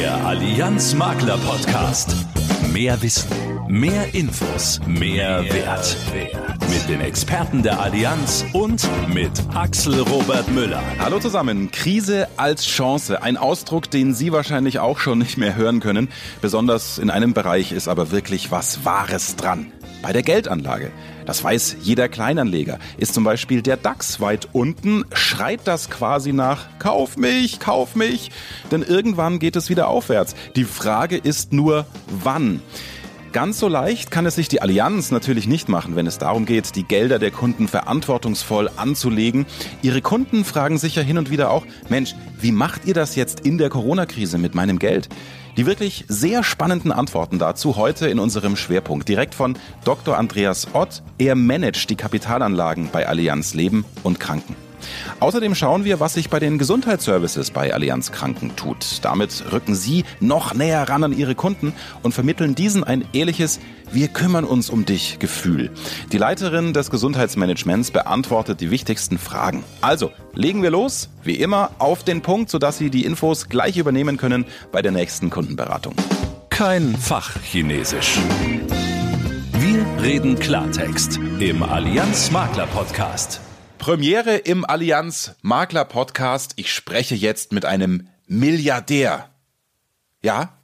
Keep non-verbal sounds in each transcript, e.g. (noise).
Der Allianz Makler Podcast. Mehr Wissen, mehr Infos, mehr, Wert. Mit den Experten der Allianz und mit Axel Robert Müller. Hallo zusammen. Krise als Chance. Ein Ausdruck, den Sie wahrscheinlich auch schon nicht mehr hören können. Besonders in einem Bereich ist aber wirklich was Wahres dran. Bei der Geldanlage. Das weiß jeder Kleinanleger. Ist zum Beispiel der DAX weit unten, schreit das quasi nach Kauf mich, kauf mich. Denn irgendwann geht es wieder aufwärts. Die Frage ist nur, wann? Ganz so leicht kann es sich die Allianz natürlich nicht machen, wenn es darum geht, die Gelder der Kunden verantwortungsvoll anzulegen. Ihre Kunden fragen sich ja hin und wieder auch, Mensch, wie macht ihr das jetzt in der Corona-Krise mit meinem Geld? Die wirklich sehr spannenden Antworten dazu heute in unserem Schwerpunkt direkt von Dr. Andreas Ott. Er managt die Kapitalanlagen bei Allianz Leben und Kranken. Außerdem schauen wir, was sich bei den Gesundheitsservices bei Allianz Kranken tut. Damit rücken Sie noch näher ran an Ihre Kunden und vermitteln diesen ein ehrliches Wir kümmern uns um dich Gefühl. Die Leiterin des Gesundheitsmanagements beantwortet die wichtigsten Fragen. Also, legen wir los, wie immer, auf den Punkt, sodass Sie die Infos gleich übernehmen können bei der nächsten Kundenberatung. Kein Fachchinesisch. Wir reden Klartext im Allianz Makler Podcast. Premiere im Allianz Makler Podcast. Ich spreche jetzt mit einem Milliardär. Ja,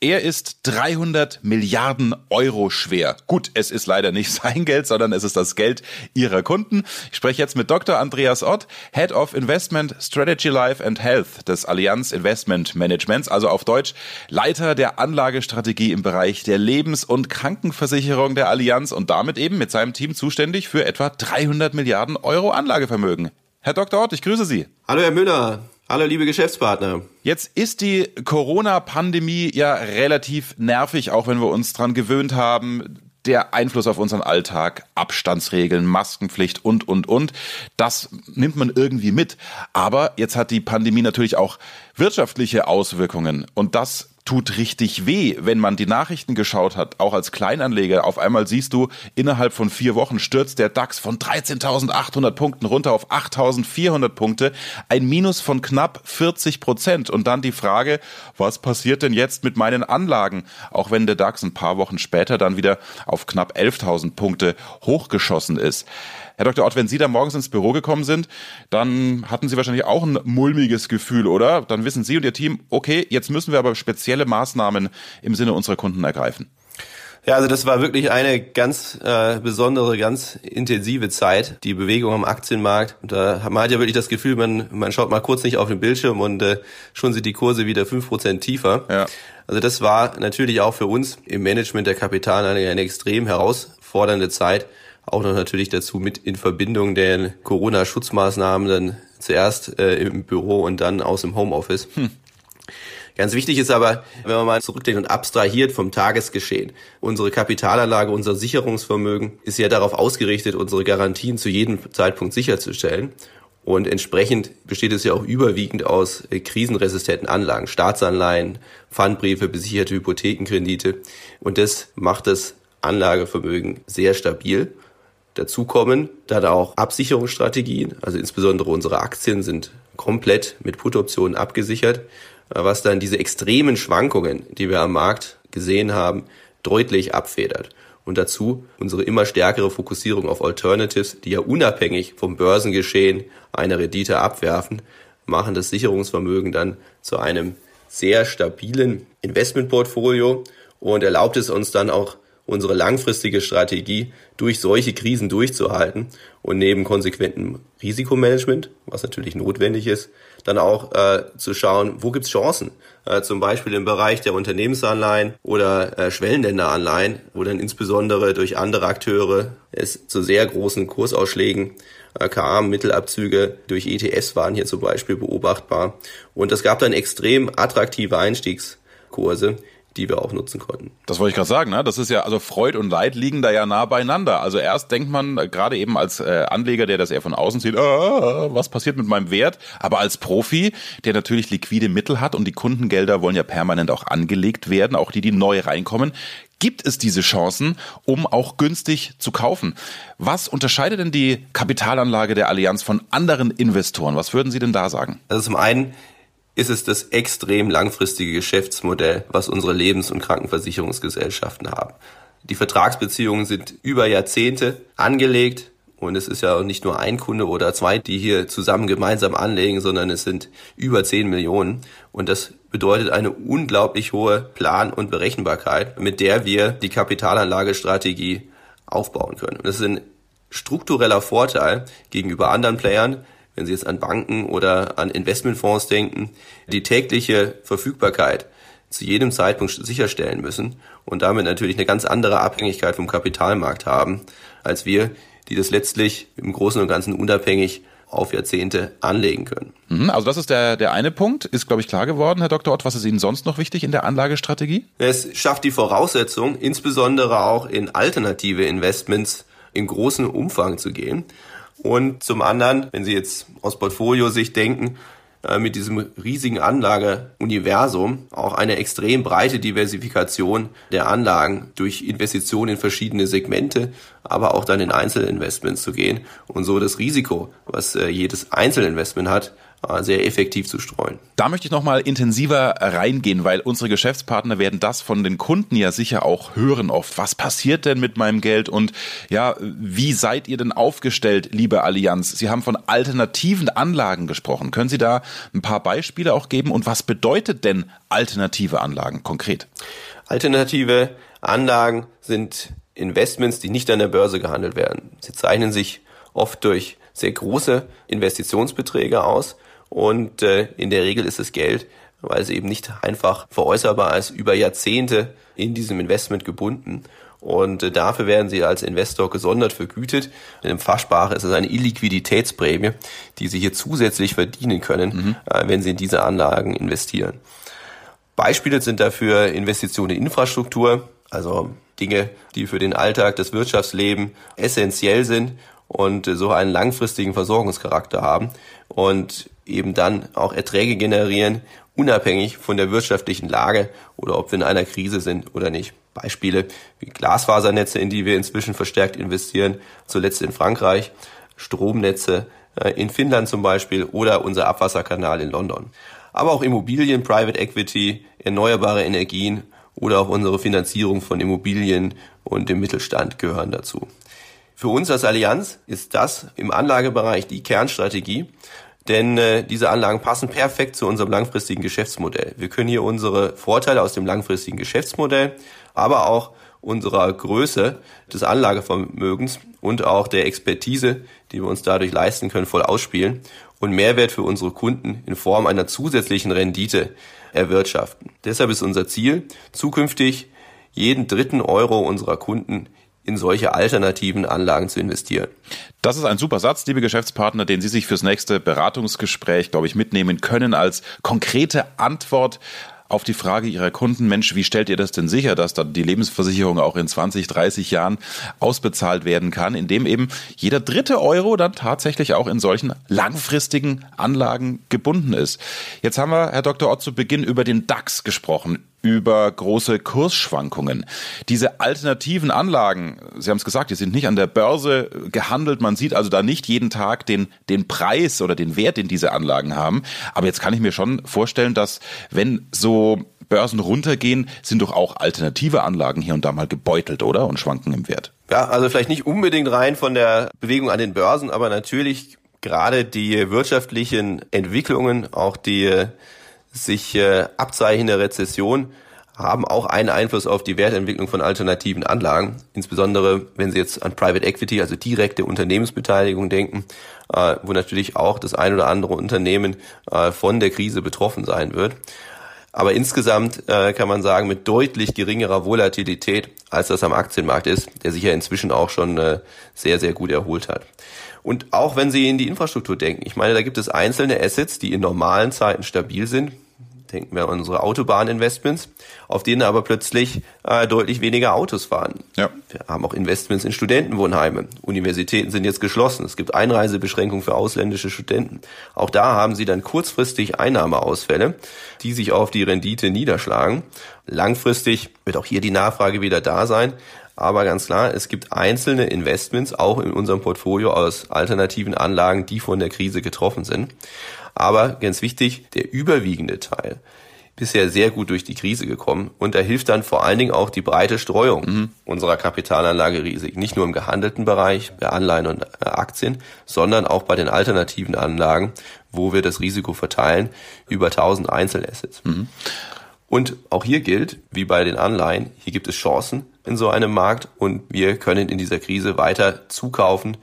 er ist 300 Milliarden Euro schwer. Gut, es ist leider nicht (laughs) sein Geld, sondern es ist das Geld ihrer Kunden. Ich spreche jetzt mit Dr. Andreas Ott, Head of Investment Strategy Life and Health des Allianz Investment Managements, also auf Deutsch Leiter der Anlagestrategie im Bereich der Lebens- und Krankenversicherung der Allianz und damit eben mit seinem Team zuständig für etwa 300 Milliarden Euro Anlagevermögen. Herr Dr. Ott, ich grüße Sie. Hallo Herr Müller. Hallo liebe Geschäftspartner. Jetzt ist die Corona-Pandemie ja relativ nervig, auch wenn wir uns dran gewöhnt haben. Der Einfluss auf unseren Alltag, Abstandsregeln, Maskenpflicht und, und, und. Das nimmt man irgendwie mit. Aber jetzt hat die Pandemie natürlich auch wirtschaftliche Auswirkungen. Und das tut richtig weh, wenn man die Nachrichten geschaut hat, auch als Kleinanleger. Auf einmal siehst du, innerhalb von vier Wochen stürzt der DAX von 13.800 Punkten runter auf 8.400 Punkte, ein Minus von knapp 40 Prozent. Und dann die Frage, was passiert denn jetzt mit meinen Anlagen? Auch wenn der DAX ein paar Wochen später dann wieder auf knapp 11.000 Punkte hochgeschossen ist. Herr Dr. Ott, wenn Sie da morgens ins Büro gekommen sind, dann hatten Sie wahrscheinlich auch ein mulmiges Gefühl, oder? Dann wissen Sie und Ihr Team, okay, jetzt müssen wir aber spezielle Maßnahmen im Sinne unserer Kunden ergreifen. Ja, also das war wirklich eine ganz äh, besondere, ganz intensive Zeit, die Bewegung am Aktienmarkt. Und da man hat ja wirklich das Gefühl, man, man schaut mal kurz nicht auf den Bildschirm und äh, schon sind die Kurse wieder fünf Prozent tiefer. Ja. Also das war natürlich auch für uns im Management der Kapitalanlage eine extrem herausfordernde Zeit auch noch natürlich dazu mit in Verbindung der Corona-Schutzmaßnahmen dann zuerst äh, im Büro und dann aus dem Homeoffice. Hm. Ganz wichtig ist aber, wenn man mal zurückdenkt und abstrahiert vom Tagesgeschehen. Unsere Kapitalanlage, unser Sicherungsvermögen ist ja darauf ausgerichtet, unsere Garantien zu jedem Zeitpunkt sicherzustellen. Und entsprechend besteht es ja auch überwiegend aus äh, krisenresistenten Anlagen, Staatsanleihen, Pfandbriefe, besicherte Hypothekenkredite. Und das macht das Anlagevermögen sehr stabil. Dazu kommen dann auch Absicherungsstrategien, also insbesondere unsere Aktien sind komplett mit Put-Optionen abgesichert, was dann diese extremen Schwankungen, die wir am Markt gesehen haben, deutlich abfedert. Und dazu unsere immer stärkere Fokussierung auf Alternatives, die ja unabhängig vom Börsengeschehen eine Rendite abwerfen, machen das Sicherungsvermögen dann zu einem sehr stabilen Investmentportfolio und erlaubt es uns dann auch unsere langfristige Strategie durch solche Krisen durchzuhalten und neben konsequentem Risikomanagement, was natürlich notwendig ist, dann auch äh, zu schauen, wo gibt's Chancen, äh, zum Beispiel im Bereich der Unternehmensanleihen oder äh, Schwellenländeranleihen, wo dann insbesondere durch andere Akteure es zu sehr großen Kursausschlägen äh, KA-Mittelabzüge durch ETS waren hier zum Beispiel beobachtbar. Und es gab dann extrem attraktive Einstiegskurse, die wir auch nutzen konnten. Das wollte ich gerade sagen, ne? Das ist ja, also Freud und Leid liegen da ja nah beieinander. Also erst denkt man, äh, gerade eben als äh, Anleger, der das eher von außen sieht, ah, was passiert mit meinem Wert? Aber als Profi, der natürlich liquide Mittel hat und die Kundengelder wollen ja permanent auch angelegt werden, auch die, die neu reinkommen, gibt es diese Chancen, um auch günstig zu kaufen. Was unterscheidet denn die Kapitalanlage der Allianz von anderen Investoren? Was würden Sie denn da sagen? Also zum einen ist es das extrem langfristige Geschäftsmodell, was unsere Lebens- und Krankenversicherungsgesellschaften haben. Die Vertragsbeziehungen sind über Jahrzehnte angelegt und es ist ja nicht nur ein Kunde oder zwei, die hier zusammen gemeinsam anlegen, sondern es sind über 10 Millionen. Und das bedeutet eine unglaublich hohe Plan- und Berechenbarkeit, mit der wir die Kapitalanlagestrategie aufbauen können. Und das ist ein struktureller Vorteil gegenüber anderen Playern, wenn Sie jetzt an Banken oder an Investmentfonds denken, die tägliche Verfügbarkeit zu jedem Zeitpunkt sicherstellen müssen und damit natürlich eine ganz andere Abhängigkeit vom Kapitalmarkt haben, als wir, die das letztlich im Großen und Ganzen unabhängig auf Jahrzehnte anlegen können. Mhm, also das ist der, der eine Punkt. Ist, glaube ich, klar geworden, Herr Dr. Ott. Was ist Ihnen sonst noch wichtig in der Anlagestrategie? Es schafft die Voraussetzung, insbesondere auch in alternative Investments in großem Umfang zu gehen. Und zum anderen, wenn Sie jetzt aus Portfolio-Sicht denken, äh, mit diesem riesigen Anlageuniversum auch eine extrem breite Diversifikation der Anlagen durch Investitionen in verschiedene Segmente, aber auch dann in Einzelinvestments zu gehen und so das Risiko, was äh, jedes Einzelinvestment hat, sehr effektiv zu streuen. Da möchte ich nochmal intensiver reingehen, weil unsere Geschäftspartner werden das von den Kunden ja sicher auch hören oft. Was passiert denn mit meinem Geld und ja, wie seid ihr denn aufgestellt, liebe Allianz? Sie haben von alternativen Anlagen gesprochen. Können Sie da ein paar Beispiele auch geben und was bedeutet denn alternative Anlagen konkret? Alternative Anlagen sind Investments, die nicht an der Börse gehandelt werden. Sie zeichnen sich oft durch sehr große Investitionsbeträge aus und äh, in der Regel ist es Geld, weil es eben nicht einfach veräußerbar ist, über Jahrzehnte in diesem Investment gebunden. Und äh, dafür werden sie als Investor gesondert vergütet. In Fachsprache ist es eine Illiquiditätsprämie, die sie hier zusätzlich verdienen können, mhm. äh, wenn sie in diese Anlagen investieren. Beispiele sind dafür Investitionen in Infrastruktur, also Dinge, die für den Alltag, das Wirtschaftsleben essentiell sind und so einen langfristigen Versorgungscharakter haben und eben dann auch Erträge generieren, unabhängig von der wirtschaftlichen Lage oder ob wir in einer Krise sind oder nicht. Beispiele wie Glasfasernetze, in die wir inzwischen verstärkt investieren, zuletzt in Frankreich, Stromnetze äh, in Finnland zum Beispiel oder unser Abwasserkanal in London. Aber auch Immobilien, Private Equity, erneuerbare Energien oder auch unsere Finanzierung von Immobilien und dem Mittelstand gehören dazu. Für uns als Allianz ist das im Anlagebereich die Kernstrategie, denn äh, diese Anlagen passen perfekt zu unserem langfristigen Geschäftsmodell. Wir können hier unsere Vorteile aus dem langfristigen Geschäftsmodell, aber auch unserer Größe des Anlagevermögens und auch der Expertise, die wir uns dadurch leisten können, voll ausspielen und Mehrwert für unsere Kunden in Form einer zusätzlichen Rendite erwirtschaften. Deshalb ist unser Ziel, zukünftig jeden dritten Euro unserer Kunden in solche alternativen Anlagen zu investieren. Das ist ein super Satz, liebe Geschäftspartner, den Sie sich fürs nächste Beratungsgespräch, glaube ich, mitnehmen können als konkrete Antwort auf die Frage ihrer Kunden, Mensch, wie stellt ihr das denn sicher, dass dann die Lebensversicherung auch in 20, 30 Jahren ausbezahlt werden kann, indem eben jeder dritte Euro dann tatsächlich auch in solchen langfristigen Anlagen gebunden ist. Jetzt haben wir, Herr Dr. Ott, zu Beginn über den DAX gesprochen, über große Kursschwankungen. Diese alternativen Anlagen, Sie haben es gesagt, die sind nicht an der Börse gehandelt. Man sieht also da nicht jeden Tag den, den Preis oder den Wert, den diese Anlagen haben. Aber jetzt kann ich mir schon vorstellen, dass wenn so Börsen runtergehen, sind doch auch alternative Anlagen hier und da mal gebeutelt, oder? Und schwanken im Wert. Ja, also vielleicht nicht unbedingt rein von der Bewegung an den Börsen, aber natürlich gerade die wirtschaftlichen Entwicklungen, auch die sich äh, abzeichnende Rezession haben auch einen Einfluss auf die Wertentwicklung von alternativen Anlagen, insbesondere wenn Sie jetzt an Private Equity, also direkte Unternehmensbeteiligung denken, äh, wo natürlich auch das ein oder andere Unternehmen äh, von der Krise betroffen sein wird. Aber insgesamt äh, kann man sagen, mit deutlich geringerer Volatilität, als das am Aktienmarkt ist, der sich ja inzwischen auch schon äh, sehr, sehr gut erholt hat. Und auch wenn Sie in die Infrastruktur denken, ich meine, da gibt es einzelne Assets, die in normalen Zeiten stabil sind. Denken wir an unsere Autobahninvestments, auf denen aber plötzlich äh, deutlich weniger Autos fahren. Ja. Wir haben auch Investments in Studentenwohnheime. Universitäten sind jetzt geschlossen. Es gibt Einreisebeschränkungen für ausländische Studenten. Auch da haben sie dann kurzfristig Einnahmeausfälle, die sich auf die Rendite niederschlagen. Langfristig wird auch hier die Nachfrage wieder da sein. Aber ganz klar, es gibt einzelne Investments auch in unserem Portfolio aus alternativen Anlagen, die von der Krise getroffen sind. Aber ganz wichtig, der überwiegende Teil bisher sehr gut durch die Krise gekommen und da hilft dann vor allen Dingen auch die breite Streuung mhm. unserer Kapitalanlagerisiken. Nicht nur im gehandelten Bereich, bei Anleihen und äh, Aktien, sondern auch bei den alternativen Anlagen, wo wir das Risiko verteilen über 1000 Einzelassets. Mhm. Und auch hier gilt, wie bei den Anleihen, hier gibt es Chancen in so einem Markt und wir können in dieser Krise weiter zukaufen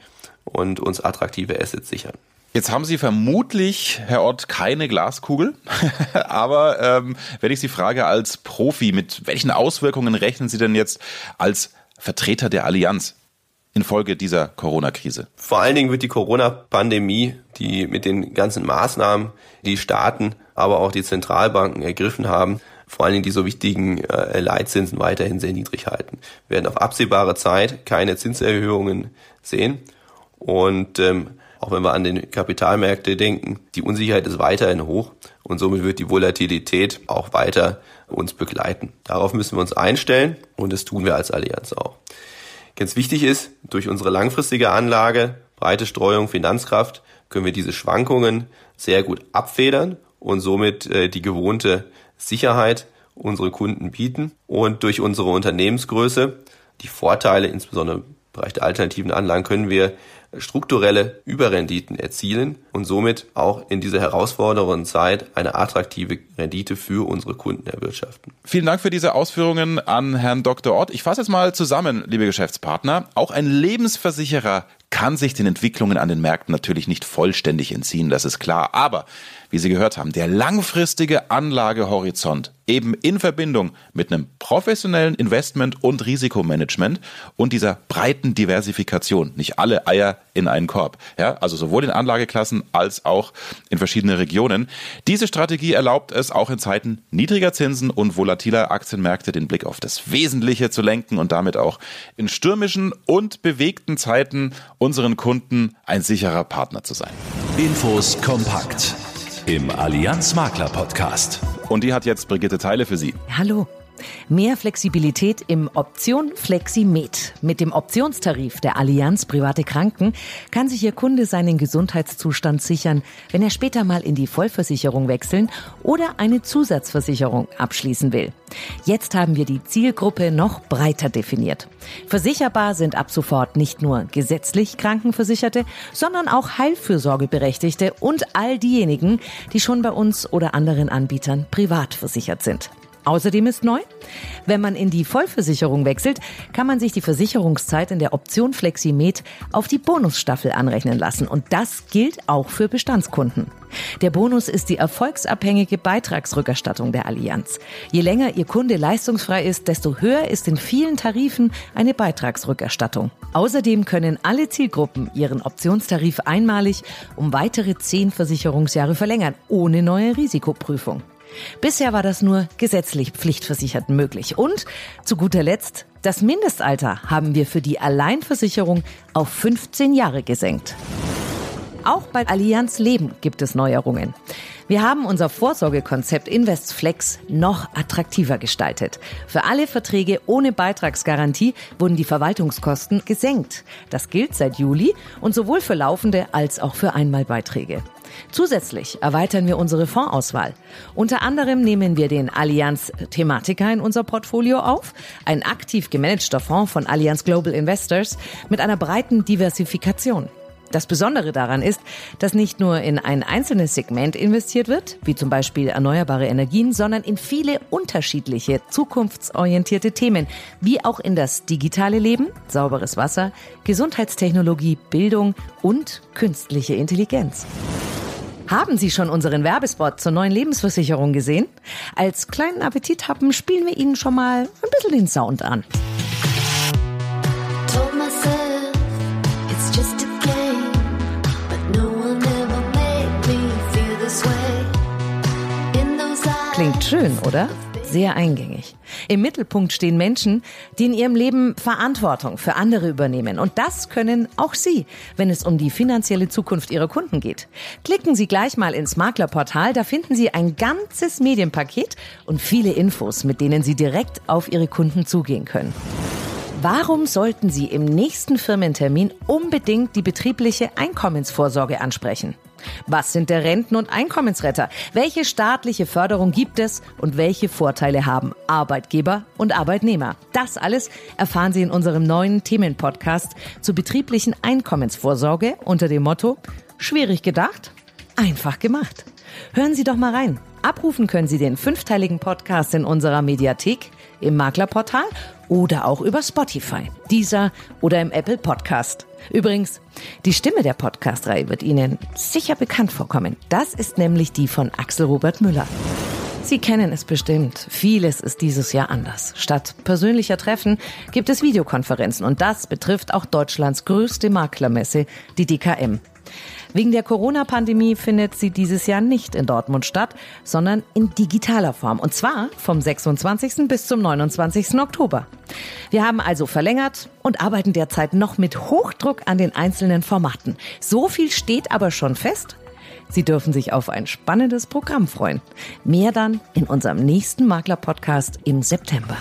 und uns attraktive Assets sichern. Jetzt haben Sie vermutlich, Herr Ott, keine Glaskugel. (laughs) Aber ähm, wenn ich Sie frage als Profi, mit welchen Auswirkungen rechnen Sie denn jetzt als Vertreter der Allianz infolge dieser Corona-Krise? Vor allen Dingen wird die Corona-Pandemie, die mit den ganzen Maßnahmen, die Staaten, aber auch die Zentralbanken ergriffen haben, vor allen Dingen die so wichtigen äh, Leitzinsen weiterhin sehr niedrig halten. Wir werden auf absehbare Zeit keine Zinserhöhungen sehen. Und ähm, auch wenn wir an den Kapitalmärkte denken, die Unsicherheit ist weiterhin hoch und somit wird die Volatilität auch weiter uns begleiten. Darauf müssen wir uns einstellen und das tun wir als Allianz auch. Ganz wichtig ist, durch unsere langfristige Anlage, breite Streuung, Finanzkraft, können wir diese Schwankungen sehr gut abfedern und somit äh, die gewohnte Sicherheit unsere Kunden bieten. Und durch unsere Unternehmensgröße, die Vorteile insbesondere im Bereich der alternativen Anlagen, können wir strukturelle Überrenditen erzielen und somit auch in dieser herausfordernden Zeit eine attraktive Rendite für unsere Kunden erwirtschaften. Vielen Dank für diese Ausführungen an Herrn Dr. Ott. Ich fasse jetzt mal zusammen, liebe Geschäftspartner. Auch ein Lebensversicherer kann sich den Entwicklungen an den Märkten natürlich nicht vollständig entziehen, das ist klar. Aber, wie Sie gehört haben, der langfristige Anlagehorizont eben in Verbindung mit einem professionellen Investment- und Risikomanagement und dieser breiten Diversifikation, nicht alle Eier in einen Korb, ja, also sowohl in Anlageklassen als auch in verschiedene Regionen. Diese Strategie erlaubt es auch in Zeiten niedriger Zinsen und volatiler Aktienmärkte den Blick auf das Wesentliche zu lenken und damit auch in stürmischen und bewegten Zeiten unseren Kunden ein sicherer Partner zu sein. Infos kompakt im Allianz Makler Podcast. Und die hat jetzt Brigitte Teile für Sie. Hallo. Mehr Flexibilität im Option FlexiMed. Mit dem Optionstarif der Allianz Private Kranken kann sich Ihr Kunde seinen Gesundheitszustand sichern, wenn er später mal in die Vollversicherung wechseln oder eine Zusatzversicherung abschließen will. Jetzt haben wir die Zielgruppe noch breiter definiert. Versicherbar sind ab sofort nicht nur gesetzlich Krankenversicherte, sondern auch Heilfürsorgeberechtigte und all diejenigen, die schon bei uns oder anderen Anbietern privat versichert sind. Außerdem ist neu, wenn man in die Vollversicherung wechselt, kann man sich die Versicherungszeit in der Option FlexiMed auf die Bonusstaffel anrechnen lassen. Und das gilt auch für Bestandskunden. Der Bonus ist die erfolgsabhängige Beitragsrückerstattung der Allianz. Je länger Ihr Kunde leistungsfrei ist, desto höher ist in vielen Tarifen eine Beitragsrückerstattung. Außerdem können alle Zielgruppen ihren Optionstarif einmalig um weitere zehn Versicherungsjahre verlängern, ohne neue Risikoprüfung. Bisher war das nur gesetzlich Pflichtversicherten möglich. Und zu guter Letzt, das Mindestalter haben wir für die Alleinversicherung auf 15 Jahre gesenkt. Auch bei Allianz Leben gibt es Neuerungen. Wir haben unser Vorsorgekonzept InvestFlex noch attraktiver gestaltet. Für alle Verträge ohne Beitragsgarantie wurden die Verwaltungskosten gesenkt. Das gilt seit Juli und sowohl für laufende als auch für Einmalbeiträge. Zusätzlich erweitern wir unsere Fondsauswahl. Unter anderem nehmen wir den Allianz Thematica in unser Portfolio auf, ein aktiv gemanagter Fonds von Allianz Global Investors mit einer breiten Diversifikation. Das Besondere daran ist, dass nicht nur in ein einzelnes Segment investiert wird, wie zum Beispiel erneuerbare Energien, sondern in viele unterschiedliche zukunftsorientierte Themen, wie auch in das digitale Leben, sauberes Wasser, Gesundheitstechnologie, Bildung und künstliche Intelligenz. Haben Sie schon unseren Werbespot zur neuen Lebensversicherung gesehen? Als kleinen Appetithappen spielen wir Ihnen schon mal ein bisschen den Sound an. Klingt schön, oder? Sehr eingängig. Im Mittelpunkt stehen Menschen, die in ihrem Leben Verantwortung für andere übernehmen. Und das können auch Sie, wenn es um die finanzielle Zukunft Ihrer Kunden geht. Klicken Sie gleich mal ins Maklerportal, da finden Sie ein ganzes Medienpaket und viele Infos, mit denen Sie direkt auf Ihre Kunden zugehen können. Warum sollten Sie im nächsten Firmentermin unbedingt die betriebliche Einkommensvorsorge ansprechen? Was sind der Renten- und Einkommensretter? Welche staatliche Förderung gibt es und welche Vorteile haben Arbeitgeber und Arbeitnehmer? Das alles erfahren Sie in unserem neuen Themenpodcast zur betrieblichen Einkommensvorsorge unter dem Motto Schwierig gedacht, einfach gemacht. Hören Sie doch mal rein. Abrufen können Sie den fünfteiligen Podcast in unserer Mediathek, im Maklerportal oder auch über Spotify, dieser oder im Apple Podcast. Übrigens, die Stimme der Podcast-Reihe wird Ihnen sicher bekannt vorkommen. Das ist nämlich die von Axel Robert Müller. Sie kennen es bestimmt. Vieles ist dieses Jahr anders. Statt persönlicher Treffen gibt es Videokonferenzen und das betrifft auch Deutschlands größte Maklermesse, die DKM. Wegen der Corona-Pandemie findet sie dieses Jahr nicht in Dortmund statt, sondern in digitaler Form. Und zwar vom 26. bis zum 29. Oktober. Wir haben also verlängert und arbeiten derzeit noch mit Hochdruck an den einzelnen Formaten. So viel steht aber schon fest. Sie dürfen sich auf ein spannendes Programm freuen. Mehr dann in unserem nächsten Makler-Podcast im September.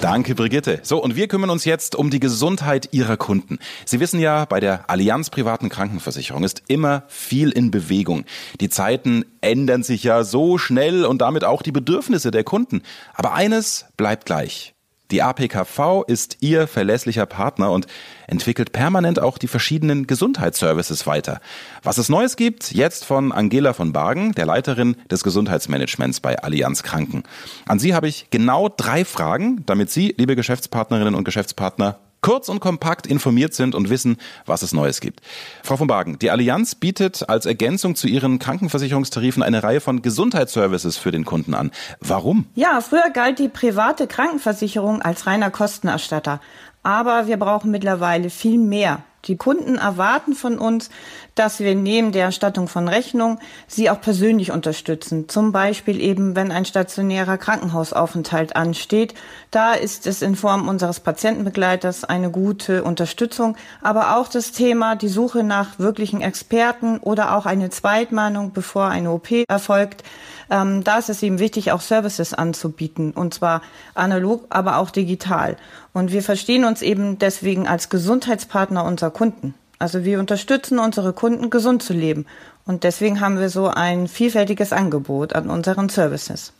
Danke, Brigitte. So, und wir kümmern uns jetzt um die Gesundheit Ihrer Kunden. Sie wissen ja, bei der Allianz privaten Krankenversicherung ist immer viel in Bewegung. Die Zeiten ändern sich ja so schnell und damit auch die Bedürfnisse der Kunden. Aber eines bleibt gleich. Die APKV ist Ihr verlässlicher Partner und entwickelt permanent auch die verschiedenen Gesundheitsservices weiter. Was es Neues gibt, jetzt von Angela von Bargen, der Leiterin des Gesundheitsmanagements bei Allianz Kranken. An Sie habe ich genau drei Fragen, damit Sie, liebe Geschäftspartnerinnen und Geschäftspartner, kurz und kompakt informiert sind und wissen, was es Neues gibt. Frau von Bargen, die Allianz bietet als Ergänzung zu ihren Krankenversicherungstarifen eine Reihe von Gesundheitsservices für den Kunden an. Warum? Ja, früher galt die private Krankenversicherung als reiner Kostenerstatter. Aber wir brauchen mittlerweile viel mehr. Die Kunden erwarten von uns, dass wir neben der Erstattung von Rechnung sie auch persönlich unterstützen. Zum Beispiel eben, wenn ein stationärer Krankenhausaufenthalt ansteht. Da ist es in Form unseres Patientenbegleiters eine gute Unterstützung. Aber auch das Thema, die Suche nach wirklichen Experten oder auch eine Zweitmeinung, bevor eine OP erfolgt. Ähm, da ist es eben wichtig, auch Services anzubieten. Und zwar analog, aber auch digital. Und wir verstehen uns eben deswegen als Gesundheitspartner unserer Kunden. Also wir unterstützen unsere Kunden, gesund zu leben. Und deswegen haben wir so ein vielfältiges Angebot an unseren Services.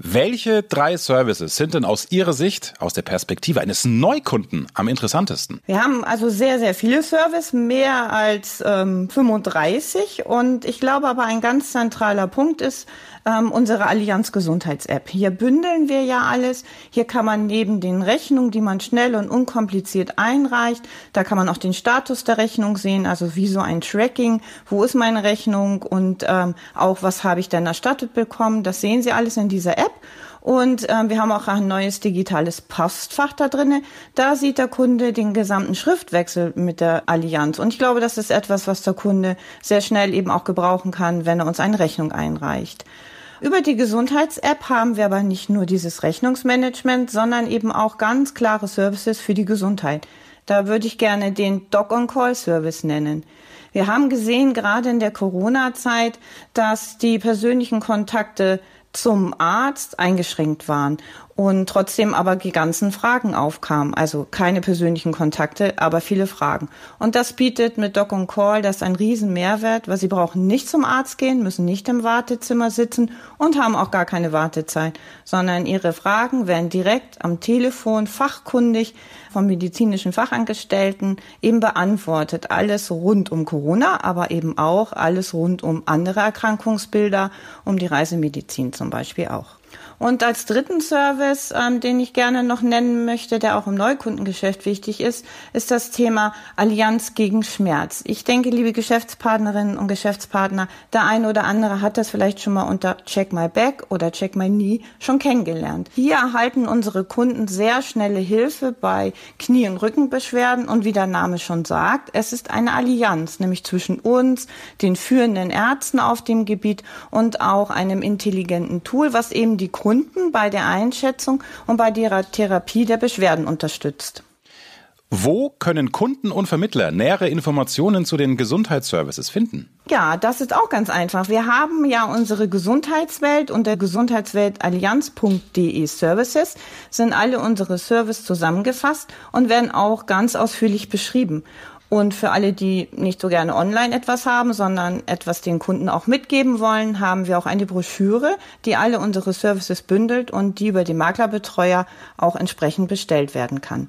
Welche drei Services sind denn aus Ihrer Sicht, aus der Perspektive eines Neukunden, am interessantesten? Wir haben also sehr, sehr viele Services, mehr als ähm, 35. Und ich glaube aber, ein ganz zentraler Punkt ist, ähm, unsere Allianz Gesundheits-App. Hier bündeln wir ja alles. Hier kann man neben den Rechnungen, die man schnell und unkompliziert einreicht, da kann man auch den Status der Rechnung sehen, also wie so ein Tracking, wo ist meine Rechnung und ähm, auch was habe ich denn erstattet bekommen. Das sehen Sie alles in dieser App. Und ähm, wir haben auch ein neues digitales Postfach da drinne. Da sieht der Kunde den gesamten Schriftwechsel mit der Allianz. Und ich glaube, das ist etwas, was der Kunde sehr schnell eben auch gebrauchen kann, wenn er uns eine Rechnung einreicht. Über die Gesundheits-App haben wir aber nicht nur dieses Rechnungsmanagement, sondern eben auch ganz klare Services für die Gesundheit. Da würde ich gerne den Doc-on-Call-Service nennen. Wir haben gesehen, gerade in der Corona-Zeit, dass die persönlichen Kontakte zum Arzt eingeschränkt waren und trotzdem aber die ganzen Fragen aufkamen. Also keine persönlichen Kontakte, aber viele Fragen. Und das bietet mit Doc on Call das ein riesen Mehrwert, weil sie brauchen nicht zum Arzt gehen, müssen nicht im Wartezimmer sitzen und haben auch gar keine Wartezeit, sondern ihre Fragen werden direkt am Telefon fachkundig vom medizinischen Fachangestellten eben beantwortet. Alles rund um Corona, aber eben auch alles rund um andere Erkrankungsbilder, um die Reisemedizin zum Beispiel auch. Und als dritten Service, ähm, den ich gerne noch nennen möchte, der auch im Neukundengeschäft wichtig ist, ist das Thema Allianz gegen Schmerz. Ich denke, liebe Geschäftspartnerinnen und Geschäftspartner, der eine oder andere hat das vielleicht schon mal unter Check My Back oder Check My Knee schon kennengelernt. Hier erhalten unsere Kunden sehr schnelle Hilfe bei Knie- und Rückenbeschwerden und wie der Name schon sagt, es ist eine Allianz, nämlich zwischen uns, den führenden Ärzten auf dem Gebiet und auch einem intelligenten Tool, was eben die Kunden Kunden bei der Einschätzung und bei der Therapie der Beschwerden unterstützt. Wo können Kunden und Vermittler nähere Informationen zu den Gesundheitsservices finden? Ja, das ist auch ganz einfach. Wir haben ja unsere Gesundheitswelt unter gesundheitsweltallianz.de Services sind alle unsere Services zusammengefasst und werden auch ganz ausführlich beschrieben. Und für alle, die nicht so gerne online etwas haben, sondern etwas den Kunden auch mitgeben wollen, haben wir auch eine Broschüre, die alle unsere Services bündelt und die über die Maklerbetreuer auch entsprechend bestellt werden kann.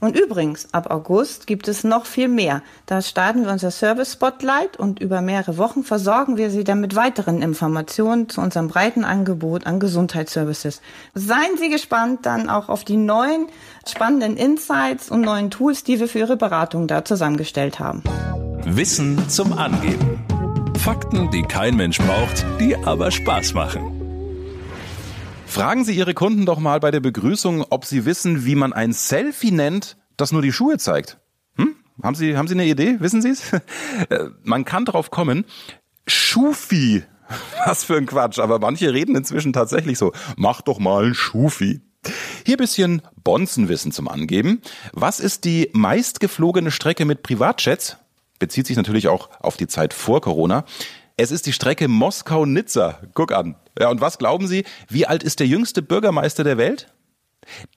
Und übrigens, ab August gibt es noch viel mehr. Da starten wir unser Service Spotlight und über mehrere Wochen versorgen wir Sie dann mit weiteren Informationen zu unserem breiten Angebot an Gesundheitsservices. Seien Sie gespannt dann auch auf die neuen spannenden Insights und neuen Tools, die wir für Ihre Beratung da zusammengestellt haben. Wissen zum Angeben. Fakten, die kein Mensch braucht, die aber Spaß machen. Fragen Sie Ihre Kunden doch mal bei der Begrüßung, ob sie wissen, wie man ein Selfie nennt, das nur die Schuhe zeigt. Hm? Haben Sie, haben Sie eine Idee? Wissen Sie es? (laughs) Äh, man kann drauf kommen. Schufi. (laughs) Was für ein Quatsch. Aber manche reden inzwischen tatsächlich so. Mach doch mal ein Schufi. Hier bisschen Bonzenwissen zum Angeben. Was ist die meistgeflogene Strecke mit Privatjets? Bezieht sich natürlich auch auf die Zeit vor Corona. Es ist die Strecke Moskau-Nizza. Guck an. Ja, und was glauben Sie? Wie alt ist der jüngste Bürgermeister der Welt?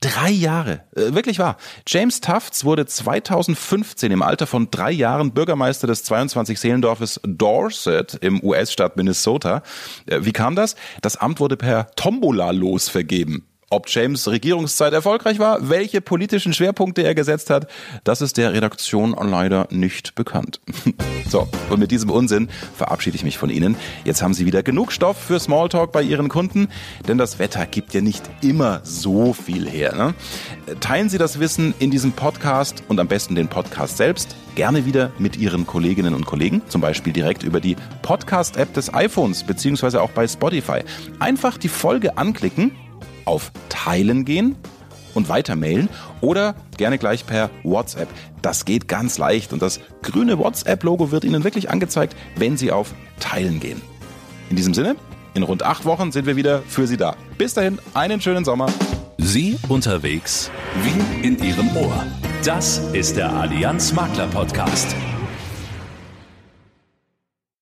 Drei Jahre. Äh, wirklich wahr. James Tufts wurde 2015 im Alter von drei Jahren Bürgermeister des 22 Seelendorfes Dorset im US-Staat Minnesota. Äh, wie kam das? Das Amt wurde per Tombola losvergeben. Ob James Regierungszeit erfolgreich war, welche politischen Schwerpunkte er gesetzt hat, das ist der Redaktion leider nicht bekannt. (laughs) so, und mit diesem Unsinn verabschiede ich mich von Ihnen. Jetzt haben Sie wieder genug Stoff für Smalltalk bei Ihren Kunden, denn das Wetter gibt ja nicht immer so viel her. Ne? Teilen Sie das Wissen in diesem Podcast und am besten den Podcast selbst gerne wieder mit Ihren Kolleginnen und Kollegen, zum Beispiel direkt über die Podcast-App des iPhones beziehungsweise auch bei Spotify. Einfach die Folge anklicken auf Teilen gehen und weitermailen oder gerne gleich per WhatsApp. Das geht ganz leicht und das grüne WhatsApp-Logo wird Ihnen wirklich angezeigt, wenn Sie auf Teilen gehen. In diesem Sinne, in rund acht Wochen sind wir wieder für Sie da. Bis dahin, einen schönen Sommer. Sie unterwegs wie in Ihrem Ohr. Das ist der Allianz Makler Podcast.